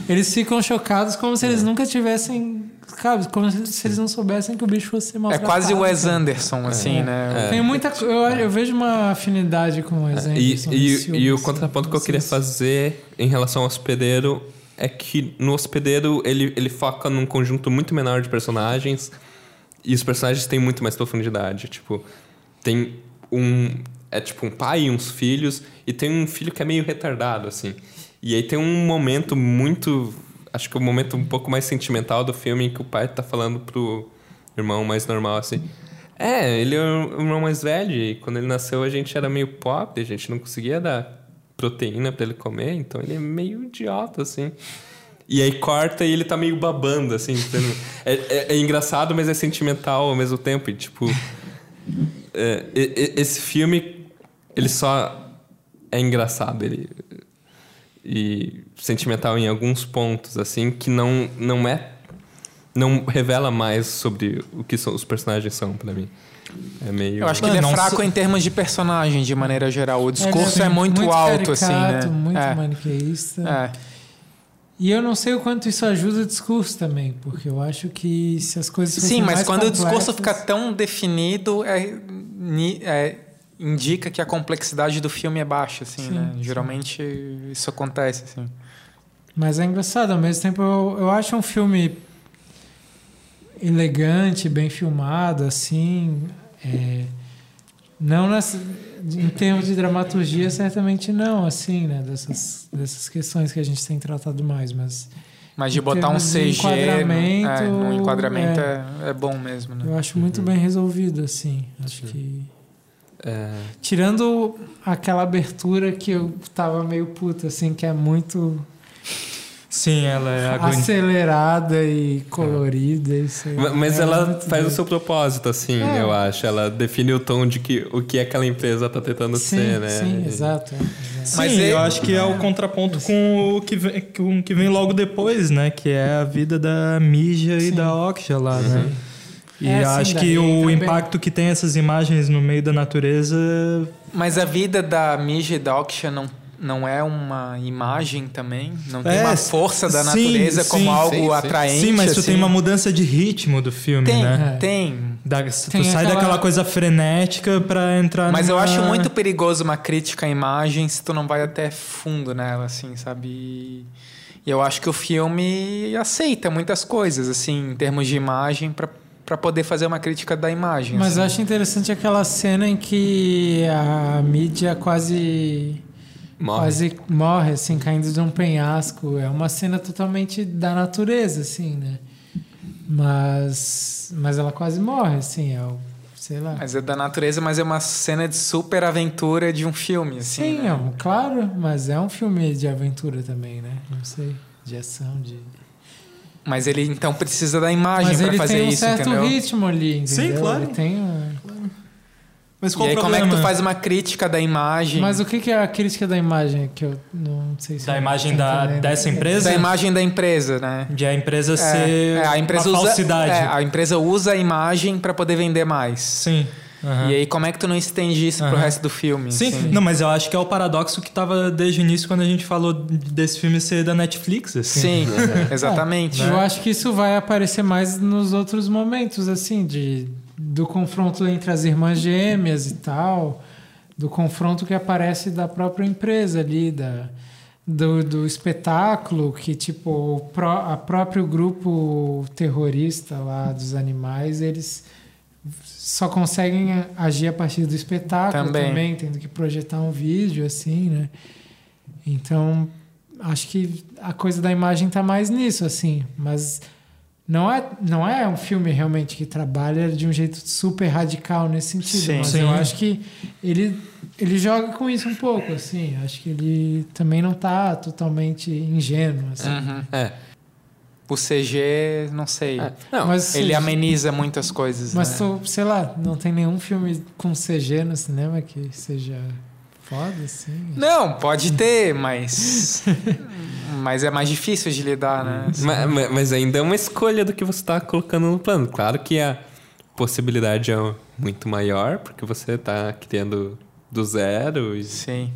eles ficam chocados como se eles nunca tivessem. Sabe? Como se eles não soubessem que o bicho fosse É maltratado. quase o Wes. Anderson, assim, né? Tem muita. Eu, eu vejo uma afinidade com o Wes E, Anderson. e, filme, e o assim. contraponto que eu Não queria se- fazer em relação ao hospedeiro é que no hospedeiro ele, ele foca num conjunto muito menor de personagens e os personagens têm muito mais profundidade. Tipo, tem um. É tipo um pai e uns filhos, e tem um filho que é meio retardado, assim. E aí tem um momento muito. Acho que é o momento um pouco mais sentimental do filme em que o pai tá falando pro irmão mais normal assim. É, ele é o irmão mais velho e quando ele nasceu a gente era meio pobre, a gente não conseguia dar proteína pra ele comer, então ele é meio idiota, assim. E aí corta e ele tá meio babando, assim. É, é- é engraçado, mas é sentimental ao mesmo tempo. E, tipo, é, esse filme, ele só é engraçado. Ele, e sentimental em alguns pontos, assim, que não, não é. Não revela mais sobre o que são, os personagens são pra mim. É meio. Eu acho que ele é fraco se- em termos de personagem, de maneira geral. O Ele discurso é, muito, alto, assim, caricato, né? Muito é. maniqueísta. É. E eu não sei o quanto isso ajuda o discurso também, porque eu acho que se as coisas Sim, mas mais quando o discurso complexas- fica tão definido, é, é, indica que a complexidade do filme é baixa, assim, Sim, né? sim. Geralmente isso acontece, assim. Mas é engraçado, ao mesmo tempo eu, eu acho um filme elegante, bem filmado, assim. É, não nas, em termos de dramaturgia, certamente não, assim, né? Dessas, dessas questões que a gente tem tratado mais, mas Mas de botar um CG no, é, enquadramento, no enquadramento é, é bom mesmo, né? eu acho muito bem resolvido, assim. Acho que. É, Tirando aquela abertura que eu tava meio puta, assim, que é muito Sim, ela é agoni... acelerada e colorida. e sei lá. Ma- Mas É ela faz o seu propósito, assim, É. eu acho. Ela define o tom de que o que aquela empresa tá tentando Sim, ser, né? sim, E- exato. é, exato. Sim, Mas eu é- acho que é o contraponto com o que vem, com o que vem logo depois, né? Que é a vida da Mija e da Oksha lá, né? E É, acho que o também. impacto que tem essas imagens no meio da natureza Mas a vida da Mija e da Oksha não, não é uma imagem também? Não tem É, uma força da sim, natureza como sim, algo sim, atraente? Sim, mas tu assim? tem uma mudança de ritmo do filme, Tem, né? Tem. Da- Tem tu sai aquela- daquela coisa frenética pra entrar Mas eu numa- acho muito perigoso uma crítica à imagem se tu não vai até fundo nela, assim, sabe? E eu acho que o filme aceita muitas coisas, assim, em termos de imagem, pra para poder fazer uma crítica da imagem. Mas assim. eu acho interessante aquela cena em que a mídia quase Morre. quase morre, assim, caindo de um penhasco. É uma cena totalmente da natureza, assim, né? Mas, mas ela quase morre, assim, é o, sei lá. Mas é da natureza, mas é uma cena de super aventura de um filme, assim. Sim, né? é um- claro, mas é um filme de aventura também, né? Não sei, de ação, de... Mas ele então precisa da imagem Mas para ele fazer tem um isso, certo entendeu? ritmo ali, entendeu? Sim, claro. Ele tem um... Mas E qual aí, o como é que tu faz uma crítica da imagem? Mas o que que é a crítica da imagem? Que eu não sei se... Da imagem da, dessa empresa? da imagem da empresa, né? De a empresa É, ser é, a empresa uma usa, falsidade. é, a empresa usa a imagem para poder vender mais. Sim. aham. E aí, como é que tu não estende isso pro Aham. resto do filme? Sim, assim? não, mas eu acho que é o paradoxo que tava desde o início quando a gente falou desse filme ser da Netflix, assim. Sim, exatamente. Eu acho que isso vai aparecer mais nos outros momentos, assim, de, do confronto entre as irmãs gêmeas e tal, do confronto que aparece da própria empresa ali, da, do, do espetáculo, que, tipo, o pró, a próprio grupo terrorista lá dos animais, eles só conseguem agir a partir do espetáculo Também. também tendo que projetar um vídeo, assim, né? Então, acho que a coisa da imagem tá mais nisso, assim. Mas não é, não é um filme realmente que trabalha de um jeito super radical nesse sentido. Sim. mas Sim. eu acho que ele, ele joga com isso um pouco, assim. Acho que ele também não tá totalmente ingênuo, assim. Uhum. É. O CG, não sei. É. Não, Mas, Ele ameniza muitas coisas. mas né? tu, sei lá, não tem nenhum filme com CG no cinema que seja foda, assim. Não, pode ter, mas. Mas é mais difícil de lidar, né? Assim, Ma- ma- Mas, ainda é uma escolha do que você está colocando no plano. Claro que a possibilidade é muito maior, porque você está criando do zero e Sim.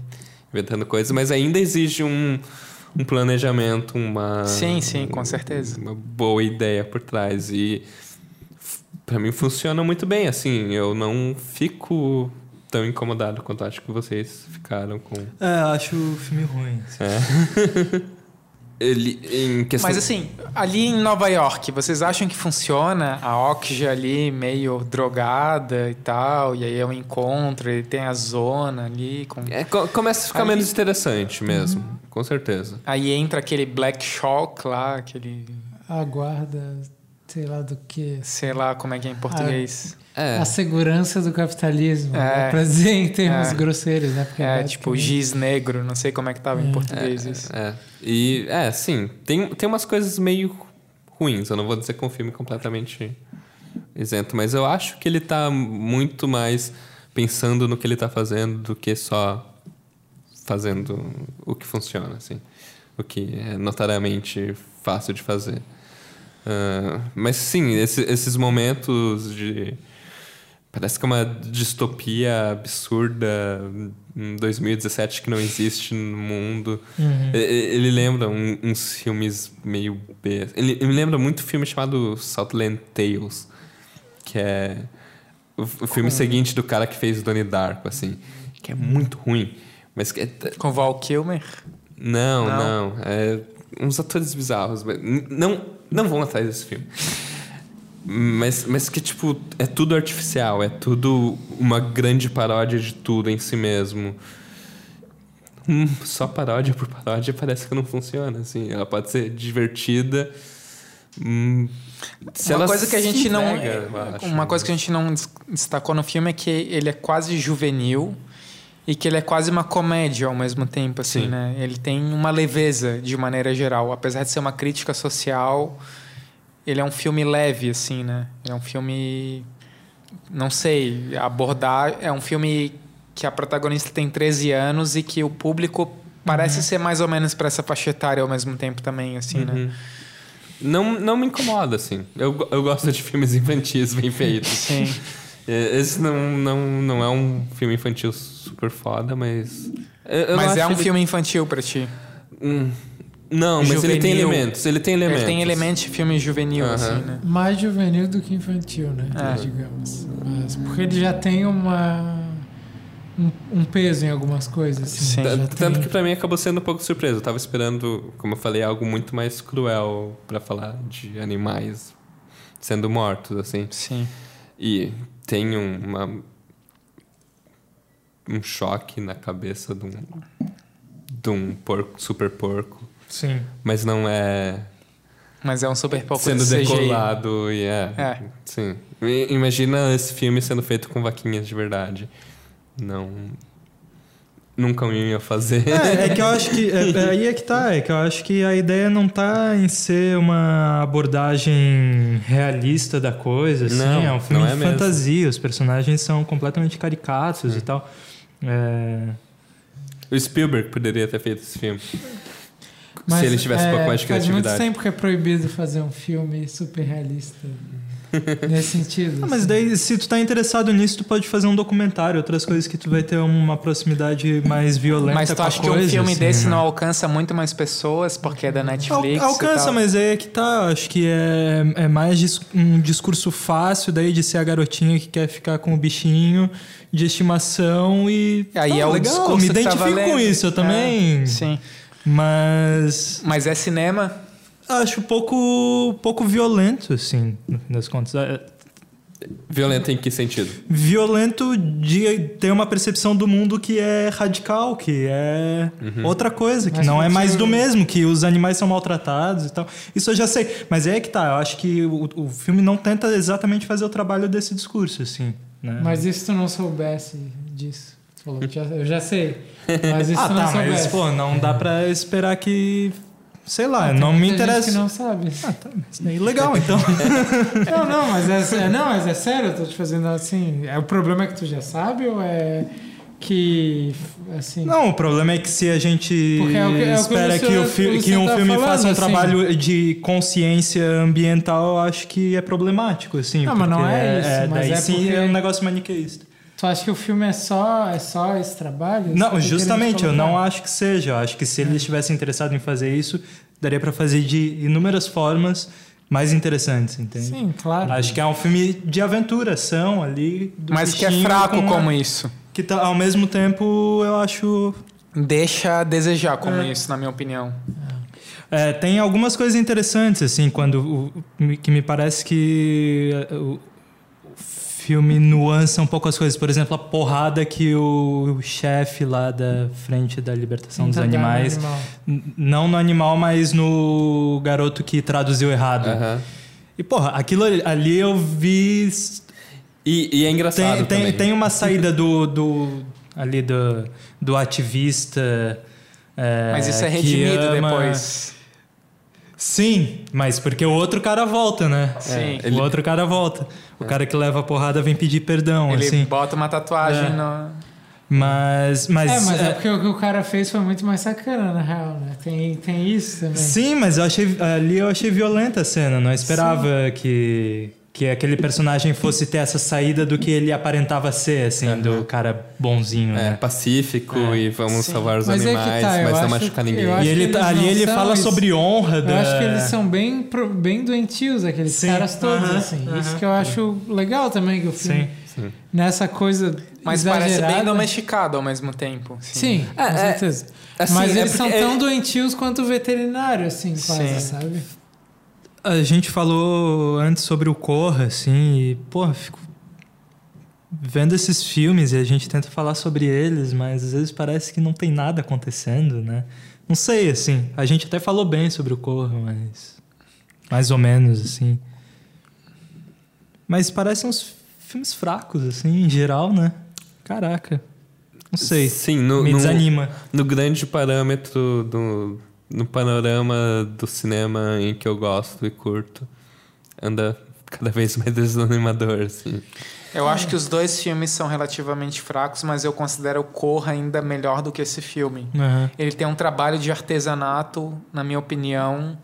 inventando coisas, mas ainda exige um, um planejamento, uma. Sim, sim, com certeza. Uma boa ideia por trás. E pra mim funciona muito bem, assim. Eu não fico tão incomodado quanto acho que vocês ficaram com. É, acho o filme ruim. Ele, em questão. Mas assim, ali em Nova York, vocês acham que funciona a Oxy ali meio drogada e tal? E aí é um encontro, e tem a zona ali com. É, co- começa a ficar Ali- menos interessante mesmo, com certeza. Aí entra aquele Black Shock lá, aquele. A guarda, sei lá do que. Sei lá como é que é em português. É. A segurança do capitalismo. É. É. Pra dizer em termos É. grosseiros, né? Porque É, tipo basicamente- giz negro, não sei como é que tava em português isso. É. E, é, sim, tem, tem umas coisas meio ruins. Eu não vou dizer que é um filme completamente isento, mas eu acho que ele tá muito mais pensando no que ele tá fazendo do que só fazendo o que funciona, assim. O que é notariamente fácil de fazer. Ah, mas sim, esse- esses momentos de. Parece que é uma distopia absurda em 2017 que não existe no mundo. Uhum. E- e- Ele lembra um- uns filmes meio B. Ele, ele me lembra muito um filme chamado Southland Tales, que é o, o filme seguinte do cara que fez Donnie Darko, assim, que é muito ruim. Mas que é, Com Val Kilmer. não, Não? não. É uns atores bizarros. Não, não vão atrás desse filme. Mas, mas que, tipo, é tudo artificial. É tudo uma grande paródia de tudo em si mesmo. Hum, só paródia por paródia parece que não funciona, assim. Ela pode ser divertida... hum, se uma ela coisa que a gente não. eu acho. Uma coisa que a gente não des- destacou no filme é que ele é quase juvenil e que ele é quase uma comédia ao mesmo tempo, assim, Sim. né? Ele tem uma leveza de maneira geral. Apesar de ser uma crítica social, ele é um filme leve, assim, né? Ele é um filme. Não sei, abordar. É um filme que a protagonista tem 13 anos e que o público parece ser mais ou menos para essa faixa etária ao mesmo tempo também, assim, né? Uhum. Não, não me incomoda, assim. Eu, eu gosto de filmes infantis bem feitos. Sim. É, Esse não, não, não é um filme infantil super foda, mas. Mas é um ele- filme infantil pra ti. Hum, não, mas ele tem elementos. Ele tem elementos. Ele tem elementos de filme juvenil, assim, né? Mais juvenil do que infantil, né? É. Digamos. Mas porque ele já tem uma. Um, um peso em algumas coisas. Assim, Sim. Tanto tem- que pra mim acabou sendo um pouco surpresa. Eu tava esperando, como eu falei, algo muito mais cruel pra falar de animais sendo mortos, assim. Sim. E tem um- uma, um choque na cabeça de um, de um porco, super porco. Sim. Mas não é Mas é um super pouco sendo de decolado e é, É. Sim. Imagina esse filme sendo feito com vaquinhas de verdade. Não. Nunca ia fazer. É, é que eu acho que. É, é aí é que tá. É que eu acho que a ideia não tá em ser uma abordagem realista da coisa, assim. Não, é um filme é de mesmo. fantasia. Os personagens são completamente caricatos e tal. É, O Spielberg poderia ter feito esse filme. Mas, se ele tivesse um é, pouco mais de Faz muito criatividade. tempo que é proibido fazer um filme super realista. nesse sentido. Ah, mas daí, se tu tá interessado nisso, tu pode fazer um documentário, outras coisas que tu vai ter uma proximidade mais violenta Mas com tu acha que um filme assim, desse né? não alcança muito mais pessoas porque é da Al- Netflix? e alcança, tal? mas aí é que tá. Acho que é, é mais dis- um discurso fácil daí de ser a garotinha que quer ficar com o bichinho de estimação e. Aí tá, é o legal, discurso me que tá identifico com valendo. isso, eu também. É, sim. Mas Mas é cinema? Acho pouco, pouco violento, assim, no fim das contas. É, Violento em que sentido? violento de ter uma percepção do mundo que é radical, que é outra coisa, que Mas não é mais do mesmo, que os animais são maltratados e tal. Isso eu já sei. Mas é que tá, eu acho que o, o filme não tenta exatamente fazer o trabalho desse discurso, assim. Né? Mas e se tu não soubesse disso? Falou, já- eu já sei. Mas se ah, tu não tá, mas soubesse? pô, não dá pra esperar que. Sei lá, Ah, não me muita gente interessa. que não sabe. Ah, tá, mas daí legal, então. Não, não, mas é, é- não, mas é sério, eu tô te fazendo assim. É, o problema é que tu já sabe ou é que assim. Não, o problema é que se a gente é o que- é espera que, o fi- que um tá filme falando, faça um assim. trabalho de consciência ambiental, eu acho que é problemático, assim. Não, mas não porque é isso, mas daí é sim porque- é um negócio maniqueísta. Tu acha que o filme é só, é só esse trabalho? Não, justamente, eu não acho que seja. Eu acho que se ele estivesse interessado em fazer isso, daria pra fazer de inúmeras formas mais interessantes, entende? Sim, claro. Acho que é um filme de aventura, ação ali. do Mas que é fraco com a- como isso. Que tá, ao mesmo tempo eu acho Deixa a desejar como isso, na minha opinião. É, tem algumas coisas interessantes, assim, quando o- que me parece que é, o, o filme nuança um pouco as coisas. Por exemplo, a porrada que o chefe lá da frente da libertação dos no animais, animal. n- não no animal, mas no garoto que traduziu errado. Aham. E porra, aquilo ali- eu vi E, e é engraçado tem, tem, também. tem uma saída do, do ali do, do ativista. é, Mas isso é que redimido ama- depois. Sim, mas porque o outro cara volta, né? Sim. O outro cara volta. O cara que leva a porrada vem pedir perdão, Ele assim. bota uma tatuagem É. no. Mas, mas, É, mas é é, porque o que o cara fez foi muito mais sacana, na real, né? Tem, tem isso também. sim, mas eu achei ali eu achei violenta a cena. Não esperava que que aquele personagem fosse ter essa saída do que ele aparentava ser, assim, do cara bonzinho, É, né? pacífico e vamos Sim. salvar os Mas é que animais, tá, eu mas não machucar ninguém. eu acho E ele que tá- ali ele são fala isso. sobre honra Eu da acho que eles são bem, bem doentios, aqueles Sim, caras todos, aham, assim. aham. Isso que eu acho legal também, que o filme, Sim. nessa coisa Mas parece exagerada... bem domesticado ao mesmo tempo. Sim, com É, é, certeza. assim, Mas é eles são tão doentios quanto o veterinário, assim, quase, Sim. sabe? A gente falou antes sobre o Corra, assim, e, pô, fico vendo esses filmes e a gente tenta falar sobre eles, mas às vezes parece que não tem nada acontecendo, né? Não sei, assim, a gente até falou bem sobre o Corra, mas mais ou menos, assim. Mas parecem uns filmes fracos, assim, em geral, né? Caraca. Não sei. Sim, no, Me no- desanima. no grande parâmetro do no panorama do cinema em que eu gosto e curto, anda cada vez mais desanimador, assim. Eu acho que os dois filmes são relativamente fracos, mas eu considero o Corra ainda melhor do que esse filme. Aham. Ele tem um trabalho de artesanato, na minha opinião,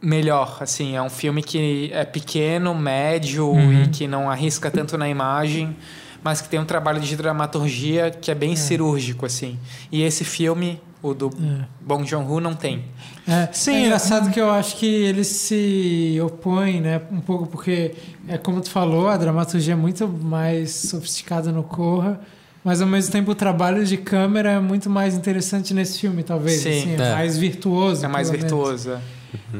melhor. Assim, é um filme que é pequeno, médio Uhum. e que não arrisca tanto na imagem, mas que tem um trabalho de dramaturgia que é bem cirúrgico, assim. E esse filme, o do É. Bong Joon-ho, não tem. É, Sim, é engraçado que eu acho que eles se opõem, né? Um pouco porque, é como tu falou, a dramaturgia é muito mais sofisticada no Corra, mas ao mesmo tempo o trabalho de câmera é muito mais interessante nesse filme, talvez. Sim, assim, é, é. É mais virtuoso. mais pelo menos. virtuoso. é.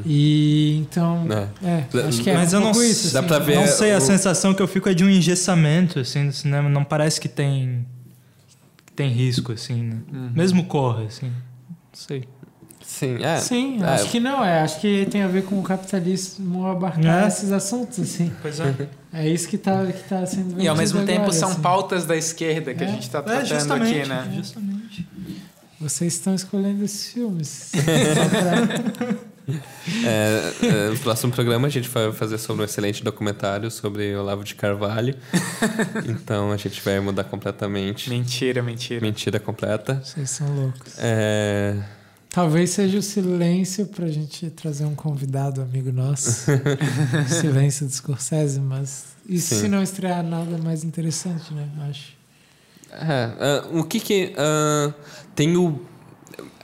E então, É. é, acho que é Mas um eu não isso. dá assim. pra ver- Não sei, a o- sensação que eu fico é de um engessamento, assim, no cinema. Não parece que tem, tem risco, assim, né? Uhum. Mesmo corra, assim. Não sei. Sim, é. Sim, é, acho que não, é. Acho que tem a ver com o capitalismo abarcar É. esses assuntos, assim. Pois é. É isso que tá, que tá sendo E ao mesmo tempo agora, são assim. pautas da esquerda que a É. gente está É, tratando aqui, né? Justamente. Vocês estão escolhendo esses filmes. É, é, no próximo programa a gente vai fazer sobre um excelente documentário sobre Olavo de Carvalho. então a gente vai mudar completamente. Mentira, mentira. Mentira completa. Vocês são loucos. É, Talvez seja o silêncio pra gente trazer um convidado amigo nosso. silêncio do Scorsese, mas isso Sim. se não estrear nada mais interessante, né? Acho. é, ah, o que que. ah, tem o.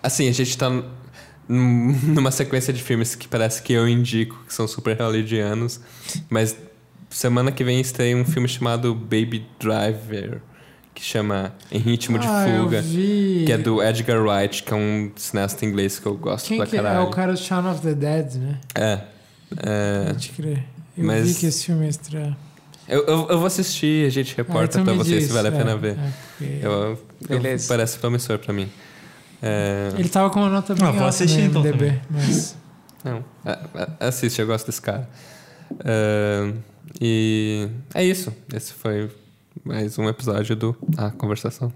Assim, a gente tá num- numa sequência de filmes que parece que eu indico, que são super hollywoodianos. Mas semana que vem estreia um filme chamado Baby Driver, que chama Em Ritmo de ah, Fuga. Eu vi... Que é do Edgar Wright, que é um cineasta inglês que eu gosto Quem pra que é? caralho. É o cara do Shaun of the Dead, né? É. É, Pode crer. Eu mas- vi que esse filme ia estrear. eu, eu, eu vou assistir e a gente reporta Ah, então pra vocês se vale a é, pena ver. é, porque Eu, eu- Beleza. parece promissor pra mim. É, Ele tava com uma nota bem Ah, vou alta assistir no então MDB, também. mas... Não, assiste, eu gosto desse cara. É, e é isso. Esse foi mais um episódio do A Conversação.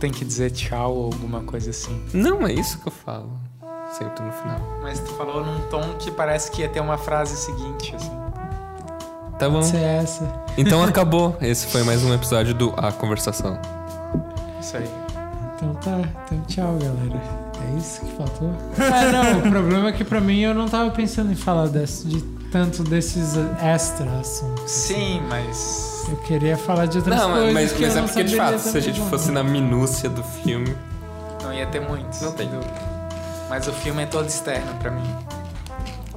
Tem que dizer tchau ou alguma coisa assim. Não, é isso que eu falo. Sempre no final. Mas tu falou num tom que parece que ia ter uma frase seguinte, assim. Tá bom. Pode ser essa. Então acabou. Esse foi mais um episódio do A Conversação. Isso aí. Então tá. Então tchau, galera. É isso que faltou? Ah, não. O problema é que pra mim eu não tava pensando em falar desse, de tanto desses extra assuntos. Sim, mas. Eu queria falar de outras Não, coisas. mas, que mas eu é não porque de fato, se a gente falar. fosse na minúcia do filme. Não ia ter muitos. Não tem. Mas o filme é todo externo pra mim.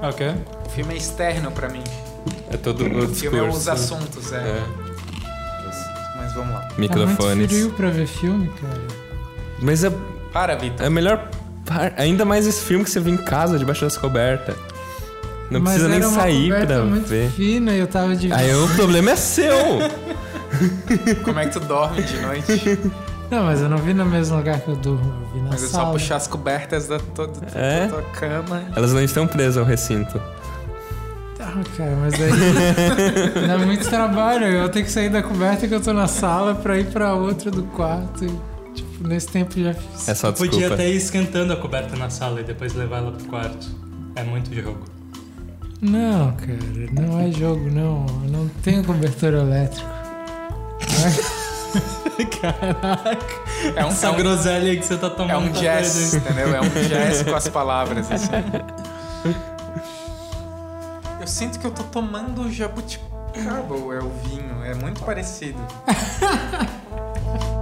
Ok. O filme é externo pra mim. É todo o O filme é os discurso. assuntos, é. É. Mas vamos lá. Tá Microfones. muito frio pra ver filme, cara. Mas é, Para, Vitor. é melhor. par- Ainda mais esse filme que você vê em casa, debaixo das cobertas. Não Mas precisa nem era uma sair coberta pra muito ver. fina e eu tava de Aí o problema é seu. Como é que tu dorme de noite? Não, mas eu não vi no mesmo lugar que eu durmo, eu vi na Mas é sala. só puxar as cobertas da, tua- da tua- É? da tua cama. Elas não estão presas ao recinto. Ah, cara, mas daí dá muito trabalho. Eu tenho que sair da coberta que eu tô na sala pra ir pra outra do quarto. E, tipo, nesse tempo já fiz. É só desculpa. Podia até ir esquentando a coberta na sala e depois levar ela pro quarto. É muito jogo. Não, cara, não é jogo, não. Eu não tenho cobertor elétrico. Caraca. É um, Essa é um, groselha que você tá tomando. é um tá jazz, hein? entendeu? É um jazz com as palavras, assim. Eu sinto que eu tô tomando jabuticaba ou é o vinho. É muito parecido.